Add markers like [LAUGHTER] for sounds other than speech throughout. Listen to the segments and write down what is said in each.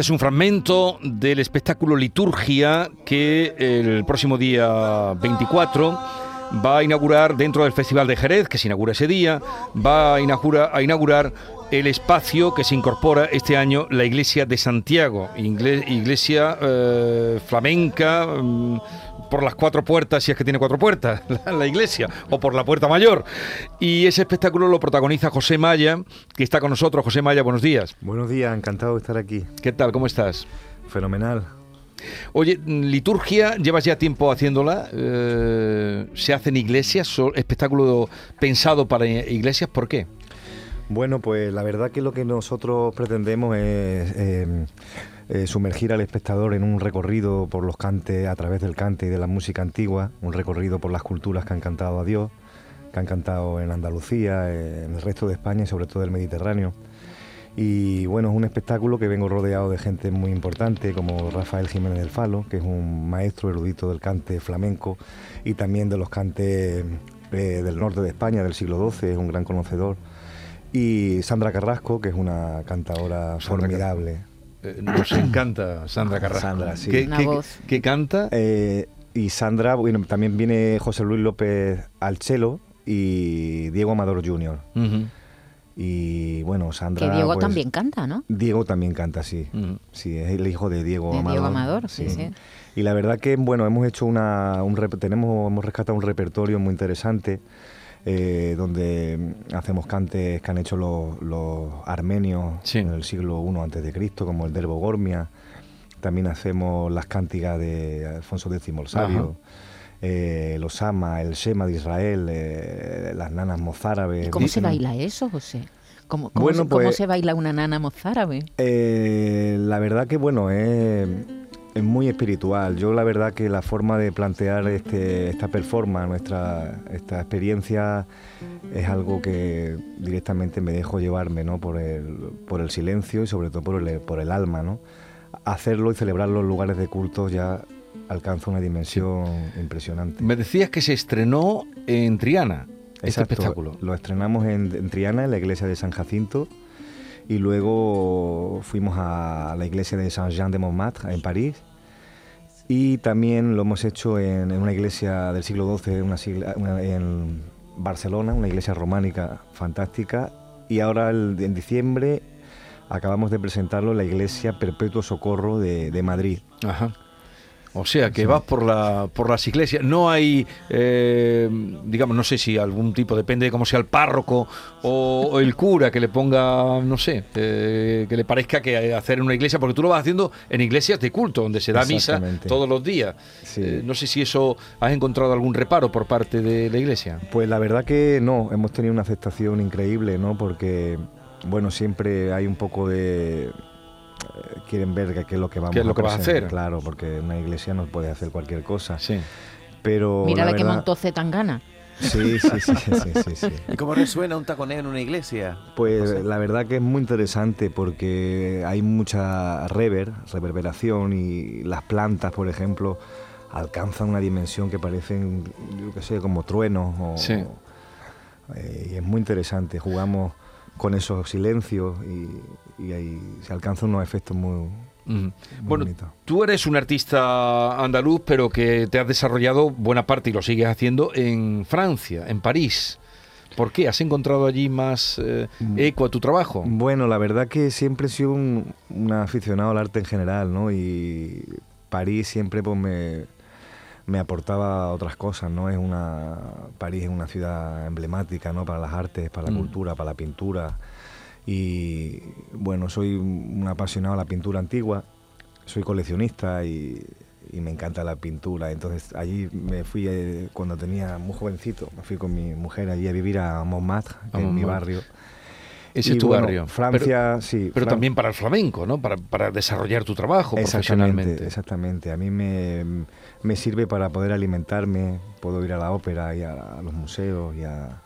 Este es un fragmento del espectáculo Liturgia que el próximo día 24 va a inaugurar dentro del Festival de Jerez, que se inaugura ese día, va a inaugurar, a inaugurar el espacio que se incorpora este año la Iglesia de Santiago, iglesia eh, flamenca. Mm, por las cuatro puertas, si es que tiene cuatro puertas, [LAUGHS] la, iglesia, o por la puerta mayor. Y ese espectáculo lo protagoniza José Maya, que está con nosotros. José Maya, buenos días. Buenos días, encantado de estar aquí. ¿Qué tal? ¿Cómo estás? Fenomenal. Oye, liturgia, llevas ya tiempo haciéndola. Eh, ¿Se hace en iglesias? ¿Espectáculo pensado para iglesias? ¿Por qué? Bueno, pues la verdad que lo que nosotros pretendemos es eh, eh, sumergir al espectador en un recorrido por los cantes, a través del cante y de la música antigua, un recorrido por las culturas que han cantado a Dios, que han cantado en Andalucía, en el resto de España y sobre todo el Mediterráneo. Y bueno, es un espectáculo que vengo rodeado de gente muy importante, como Rafael Jiménez del Falo, que es un maestro erudito del cante flamenco y también de los cantes eh, del norte de España del siglo XII, es un gran conocedor. Y Sandra Carrasco, que es una cantadora formidable. Eh, nos encanta Sandra Carrasco. Sandra, sí. ¿Qué, canta? Eh, y Sandra, bueno, también viene José Luis López al cello y Diego Amador Jr. Y bueno, Sandra. Que Diego pues, también canta, ¿no? Diego también canta, sí. Sí, es el hijo de Diego de Amador. Diego Amador, sí, sí. Y la verdad que, bueno, hemos hecho una. Un, tenemos, hemos rescatado un repertorio muy interesante. Eh, donde hacemos cantes que han hecho los, armenios en el siglo I antes de Cristo, como el Derbo Gormia. También hacemos las cánticas de Alfonso X el Sabio. Eh, los Ama, el Shema de Israel, eh, las nanas mozárabes. cómo se baila eso, José? ¿Cómo, cómo, se, pues, se, baila una nana mozárabe? la verdad que, bueno, es es muy espiritual. Yo la verdad que la forma de plantear este, esta performance, nuestra esta experiencia, es algo que directamente me dejo llevarme ¿no? por, el, por el silencio y sobre todo por el, por el alma. ¿no? Hacerlo y celebrarlo en lugares de culto ya alcanza una dimensión impresionante. Me decías que se estrenó en Triana, este espectáculo. Lo estrenamos en, en Triana, en la iglesia de San Jacinto y luego fuimos a la iglesia de Saint-Jean de Montmartre en París y también lo hemos hecho en, una iglesia del siglo XII en Barcelona, una iglesia románica fantástica y ahora en diciembre acabamos de presentarlo en la iglesia Perpetuo Socorro de, de Madrid. Ajá. O sea, que vas por, la, por las iglesias. No hay, eh, digamos, no sé si algún tipo, depende de cómo sea el párroco o, el cura que le ponga, no sé, eh, que le parezca que hacer en una iglesia, porque tú lo vas haciendo en iglesias de culto, donde se da misa todos los días. Eh, no sé si eso has encontrado algún reparo por parte de la iglesia. Pues la verdad que no, hemos tenido una aceptación increíble, ¿no? Porque, bueno, siempre hay un poco de quieren ver qué es lo que vamos ¿Qué es lo que a hacer. Claro, porque una iglesia no puede hacer cualquier cosa. Sí. Pero Mira la, que montó Zetangana. Sí, sí, sí, sí, sí, [LAUGHS] ¿Y cómo resuena un taconeo en una iglesia? Pues la verdad que es muy interesante porque hay mucha rever, reverberación y las plantas, por ejemplo, alcanzan una dimensión que parecen, yo qué sé, como truenos. O, sí. Eh, y es muy interesante. Jugamos con esos silencios y, ahí se alcanzan unos efectos muy, bueno, tú eres un artista andaluz, pero que te has desarrollado buena parte y lo sigues haciendo en Francia, en París. ¿Por qué? ¿Has encontrado allí más eh, mm. eco a tu trabajo? Bueno, la verdad que siempre he sido un, aficionado al arte en general, ¿no? Y París siempre pues me, me aportaba otras cosas, ¿no? Es una París es una ciudad emblemática, ¿no? Para las artes, para la mm. cultura, para la pintura. Y bueno, soy un apasionado de la pintura antigua, soy coleccionista y, me encanta la pintura. Entonces allí me fui eh, cuando tenía muy jovencito, me fui con mi mujer allí a vivir a Montmartre, es mi barrio. Ese es tu barrio. Francia, sí. Pero también para el flamenco, ¿no? Para, para desarrollar tu trabajo profesionalmente. Exactamente. A mí me, me, sirve para poder alimentarme. Puedo ir a la ópera y a, los museos y, a,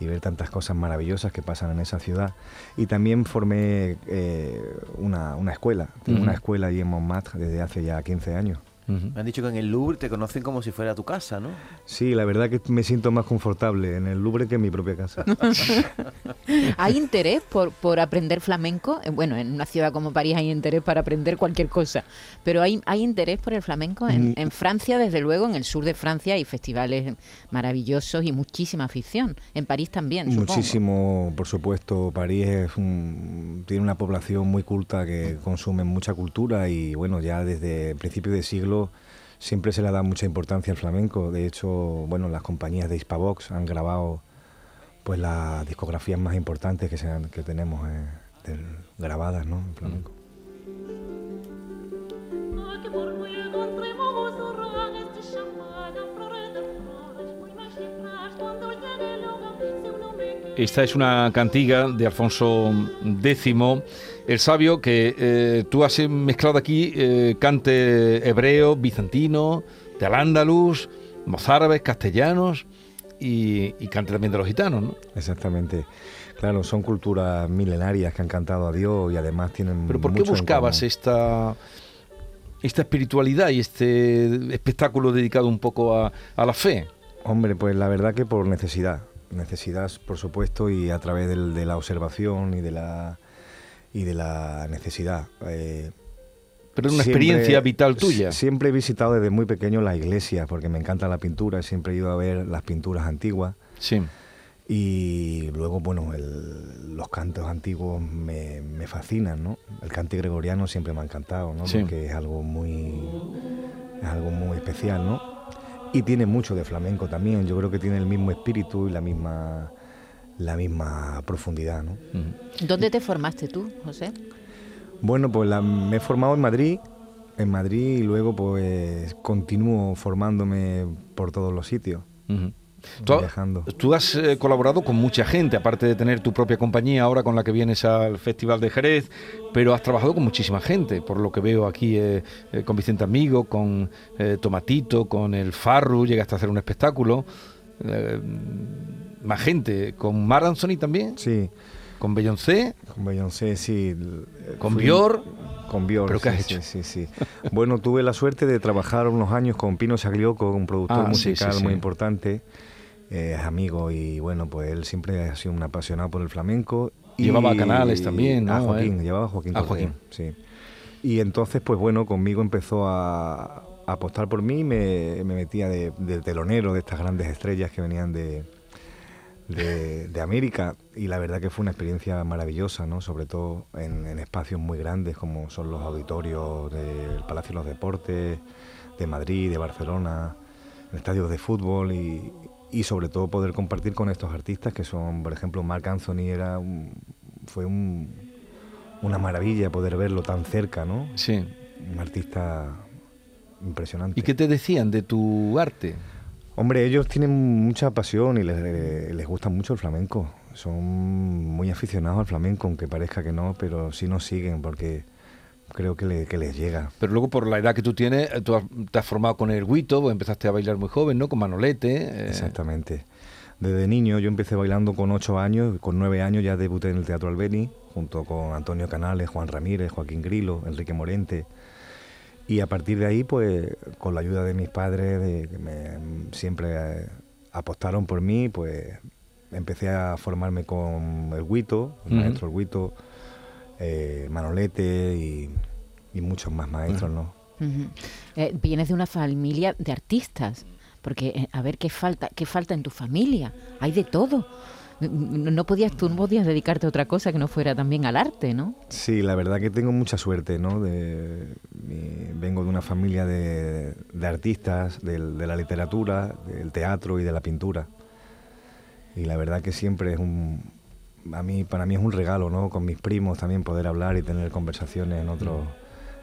y ver tantas cosas maravillosas que pasan en esa ciudad. Y también formé eh, una, una, escuela. Tengo una escuela allí en Montmartre desde hace ya 15 años. Me han dicho que en el Louvre te conocen como si fuera tu casa, ¿no? Sí, la verdad que me siento más confortable en el Louvre que en mi propia casa. [LAUGHS] ¿Hay interés por, por aprender flamenco? Eh, bueno, en una ciudad como París hay interés para aprender cualquier cosa, pero ¿hay, hay interés por el flamenco? En, mm. en Francia, desde luego, en el sur de Francia hay festivales maravillosos y muchísima afición. En París también, Muchísimo, por supuesto. París es tiene una población muy culta que consume mucha cultura y, bueno, ya desde el principio de siglo siempre se le da mucha importancia al flamenco. De hecho, bueno, las compañías de Hispavox han grabado pues las discografías más importantes que, sean, que tenemos eh, grabadas ¿no? en flamenco. Esta es una cantiga de Alfonso X el sabio, que eh, tú has mezclado aquí eh, cante hebreo, bizantino, de al-ándalus, mozárabes, castellanos y, cante también de los gitanos, ¿no? Exactamente. Claro, son culturas milenarias que han cantado a Dios y además tienen. Pero ¿por qué buscabas esta, esta espiritualidad y este espectáculo dedicado un poco a, la fe? Hombre, pues la verdad que por necesidad. Necesidad, por supuesto, y a través de la observación y de la y de la necesidad. Eh, pero es una experiencia vital tuya. Siempre he visitado desde muy pequeño la iglesia porque me encanta la pintura, siempre he ido a ver las pinturas antiguas. Sí. Y luego, bueno, los cantos antiguos me, me, fascinan, ¿no? El cante gregoriano siempre me ha encantado, ¿no? Porque es algo muy, es algo muy especial, ¿no? Y tiene mucho de flamenco también. Yo creo que tiene el mismo espíritu y la misma la misma profundidad. ¿no? ¿Dónde te formaste tú, José? Bueno, pues me he formado en Madrid, en Madrid y luego pues continúo formándome por todos los sitios. ¿Tú, viajando. tú has eh, colaborado con mucha gente, aparte de tener tu propia compañía ahora con la que vienes al Festival de Jerez, pero has trabajado con muchísima gente, por lo que veo aquí eh, eh, con Vicente Amigo, con Tomatito, con el Farru, llegaste a hacer un espectáculo más gente, con Mar Anthony también. Sí. Con Beyoncé. Con Beyoncé, sí. Con Bior. Con Bior. ¿Pero qué has hecho? Sí, sí. bueno, tuve la suerte de trabajar unos años con Pino Saglioco, un productor ah, musical muy importante. Eh, es amigo y bueno, pues él siempre ha sido un apasionado por el flamenco. Y, llevaba canales también, ¿no? A Joaquín, llevaba a Joaquín. A Joaquín. Sí. Y entonces, pues bueno, conmigo empezó a, apostar por mí, me, me metía de, de telonero de estas grandes estrellas que venían de, de, América y la verdad que fue una experiencia maravillosa, ¿no? sobre todo en, espacios muy grandes como son los auditorios del Palacio de los Deportes, de Madrid, de Barcelona, estadios de fútbol y, sobre todo poder compartir con estos artistas que son, por ejemplo, Mark Anthony era fue una maravilla poder verlo tan cerca, ¿no? Sí. Un artista impresionante. ¿Y qué te decían de tu arte? Hombre, ellos tienen mucha pasión y les, gusta mucho el flamenco. Son muy aficionados al flamenco, aunque parezca que no, pero sí nos siguen porque creo que, les llega. Pero luego por la edad que tú tienes, eh, tú te has formado con el guito, empezaste a bailar muy joven, ¿no? Con Manolete. Eh. Exactamente. Desde niño yo empecé bailando con ocho años, con nueve años ya debuté en el Teatro Albeni, junto con Antonio Canales, Juan Ramírez, Joaquín Grilo, Enrique Morente. Y a partir de ahí, pues con la ayuda de mis padres, de, que me, siempre eh, apostaron por mí, pues empecé a formarme con el Guito, el maestro el Guito, eh, Manolete y, muchos más maestros, ¿no? Eh, vienes de una familia de artistas, porque a ver qué falta, qué falta en tu familia, hay de todo. no podías, tú no podías dedicarte a otra cosa que no fuera también al arte, ¿no? Sí, la verdad que tengo mucha suerte, ¿no? De, mi- vengo de una familia de, de artistas, del- de la literatura, del teatro y de la pintura. Y la verdad que siempre es un... A mí, para mí es un regalo, ¿no? Con mis primos también poder hablar y tener conversaciones en, otros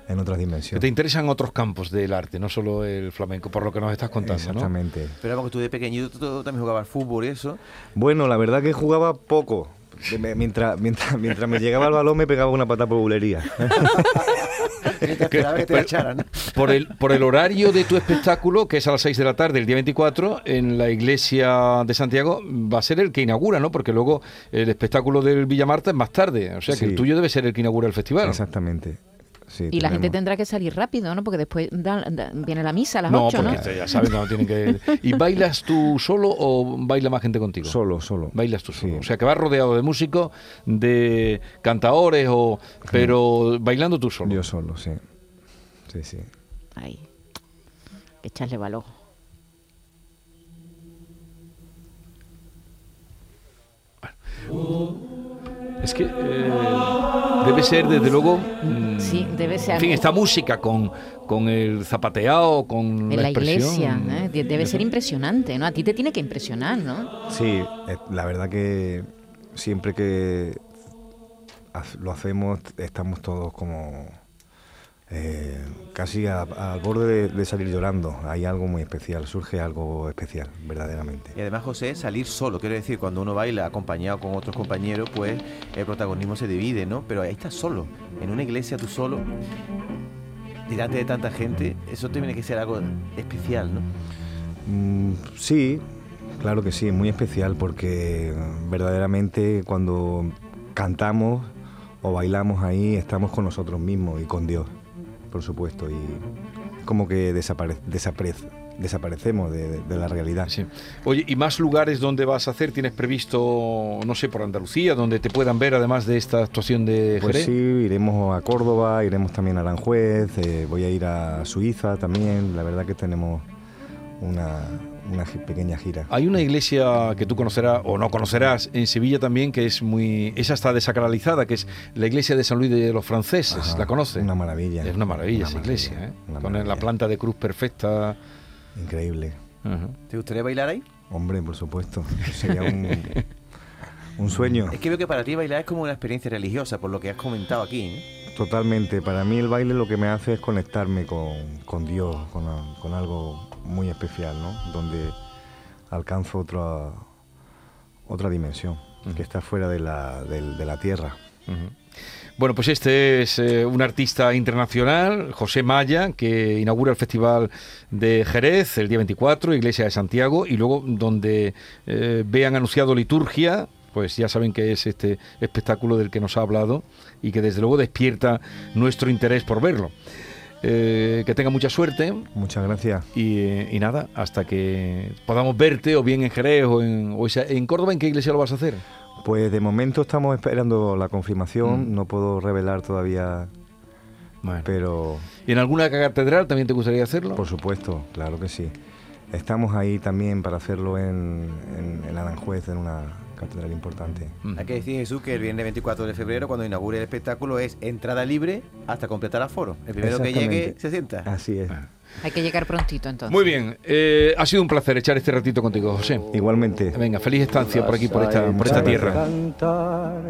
en otras Que dimensiones. te interesan otros campos del arte, no solo el flamenco, por lo que nos estás contando, ¿no? Exactamente. Pero vamos, que tú de pequeñito tú, también jugabas al fútbol y eso. Bueno, la verdad que jugaba poco. Mientras, mientras, mientras me llegaba el balón me pegaba una pata por bulería. [LAUGHS] Por el, por el horario de tu espectáculo, que es a las 6 de la tarde, el día 24, en la iglesia de Santiago, va a ser el que inaugura, ¿no? Porque luego el espectáculo del Villa Marta es más tarde. O sea que Sí. el tuyo debe ser el que inaugura el festival. Exactamente. Sí, Y la gente tendrá que salir rápido, ¿no? Porque después da- da- viene la misa a las No, 8, porque ¿no? ya sabes, no tienen que. [LAUGHS] ¿Y bailas tú solo o baila más gente contigo? Solo, solo. Bailas tú solo. Sí. O sea que vas rodeado de músicos, de cantaores, o pero bailando tú solo. Yo solo, sí. Sí, sí. Ahí. Echarle valor. Es que eh, debe ser, desde luego. mm, Sí, debe ser En fin, esta música con, con el zapateado, con En la expresión. iglesia, ¿eh? De- debe ser impresionante, ¿no? A ti te tiene que impresionar, ¿no? Sí, eh, la verdad que siempre que lo hacemos estamos todos como eh, casi al borde de, de salir llorando. Hay algo muy especial, surge algo especial, verdaderamente. Y además, José, salir solo. Quiero decir, cuando uno baila acompañado con otros compañeros, pues el protagonismo se divide, ¿no? Pero ahí estás solo. En una iglesia tú solo, delante de tanta gente, eso tiene que ser algo especial, ¿no? Mm, sí, claro que sí, muy especial porque verdaderamente cuando cantamos o bailamos ahí estamos con nosotros mismos y con Dios, por supuesto, y como que desapare- desapare- desaparecemos de, la realidad. Sí. Oye, ¿y más lugares donde vas a hacer? ¿Tienes previsto, no sé, por Andalucía, donde te puedan ver además de esta actuación de Pues Jerez? sí, iremos a Córdoba, iremos también a Aranjuez, eh, voy a ir a Suiza también, la verdad que tenemos una, una pequeña gira. Hay una iglesia que tú conocerás o no conocerás en Sevilla también que es muy. Esa está desacralizada, que es la iglesia de San Luis de los Franceses. Ajá, ¿La conoces? Una maravilla. Es una maravilla Una esa maravilla, iglesia, ¿eh? una Con la planta de cruz perfecta. Increíble. Ajá. ¿Te gustaría bailar ahí? Hombre, por supuesto. Sería un, un sueño. Es que veo que para ti bailar es como una experiencia religiosa, por lo que has comentado aquí. ¿eh? Totalmente. Para mí el baile lo que me hace es conectarme con, con Dios, con algo muy especial, ¿no? Donde alcanzo otra, otra dimensión, que está fuera de la, de la tierra. Bueno, pues este es eh, un artista internacional, José Maya, que inaugura el Festival de Jerez el día 24, Iglesia de Santiago, y luego donde eh, vean anunciado liturgia, pues ya saben que es este espectáculo del que nos ha hablado y que desde luego despierta nuestro interés por verlo. Eh, que tenga mucha suerte Muchas gracias. y, y nada, hasta que podamos verte o bien en Jerez o en, o esa- en Córdoba, ¿en qué iglesia lo vas a hacer? Pues de momento estamos esperando la confirmación, no puedo revelar todavía, Bueno. pero ¿Y en alguna catedral también te gustaría hacerlo? por supuesto, claro que sí. Estamos ahí también para hacerlo en, en, en Aranjuez, en una catedral importante. Mm. Hay que decir, Jesús, que el viernes 24 de febrero, cuando inaugure el espectáculo, es entrada libre hasta completar aforo. El primero que llegue se sienta. Así es. Hay que llegar prontito entonces. Muy bien, eh, ha sido un placer echar este ratito contigo, José. Igualmente. Venga, feliz estancia por aquí, por esta, por esta tierra. cantar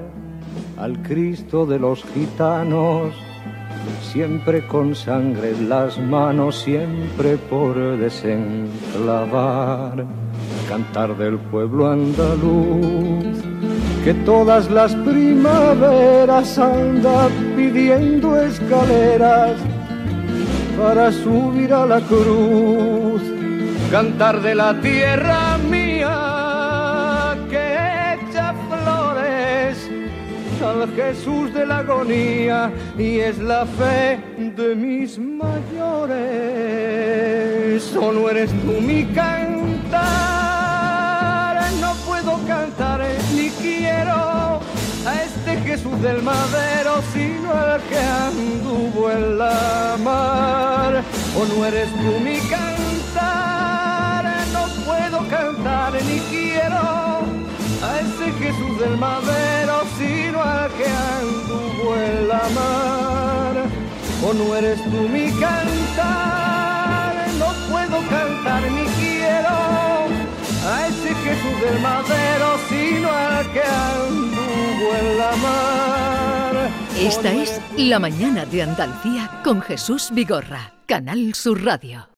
al Cristo de los gitanos, siempre con sangre en las manos, siempre por desenclavar. Cantar del pueblo andaluz, que todas las primaveras anda pidiendo escaleras para subir a la cruz, cantar de la tierra mía que echa flores al Jesús de la agonía y es la fe de mis mayores. O no eres tú mi cantar, puedo cantar ni quiero a este Jesús del madero, sino el que anduvo en la mar. O no eres tú mi cantar, no puedo cantar ni quiero a ese Jesús del madero, sino al que anduvo en la mar. O no eres tú mi cantar, no puedo cantar ni quiero del madero, sino al que anduvo en la mar. Esta es La Mañana de Andalucía con Jesús Vigorra, Canal Sur Radio.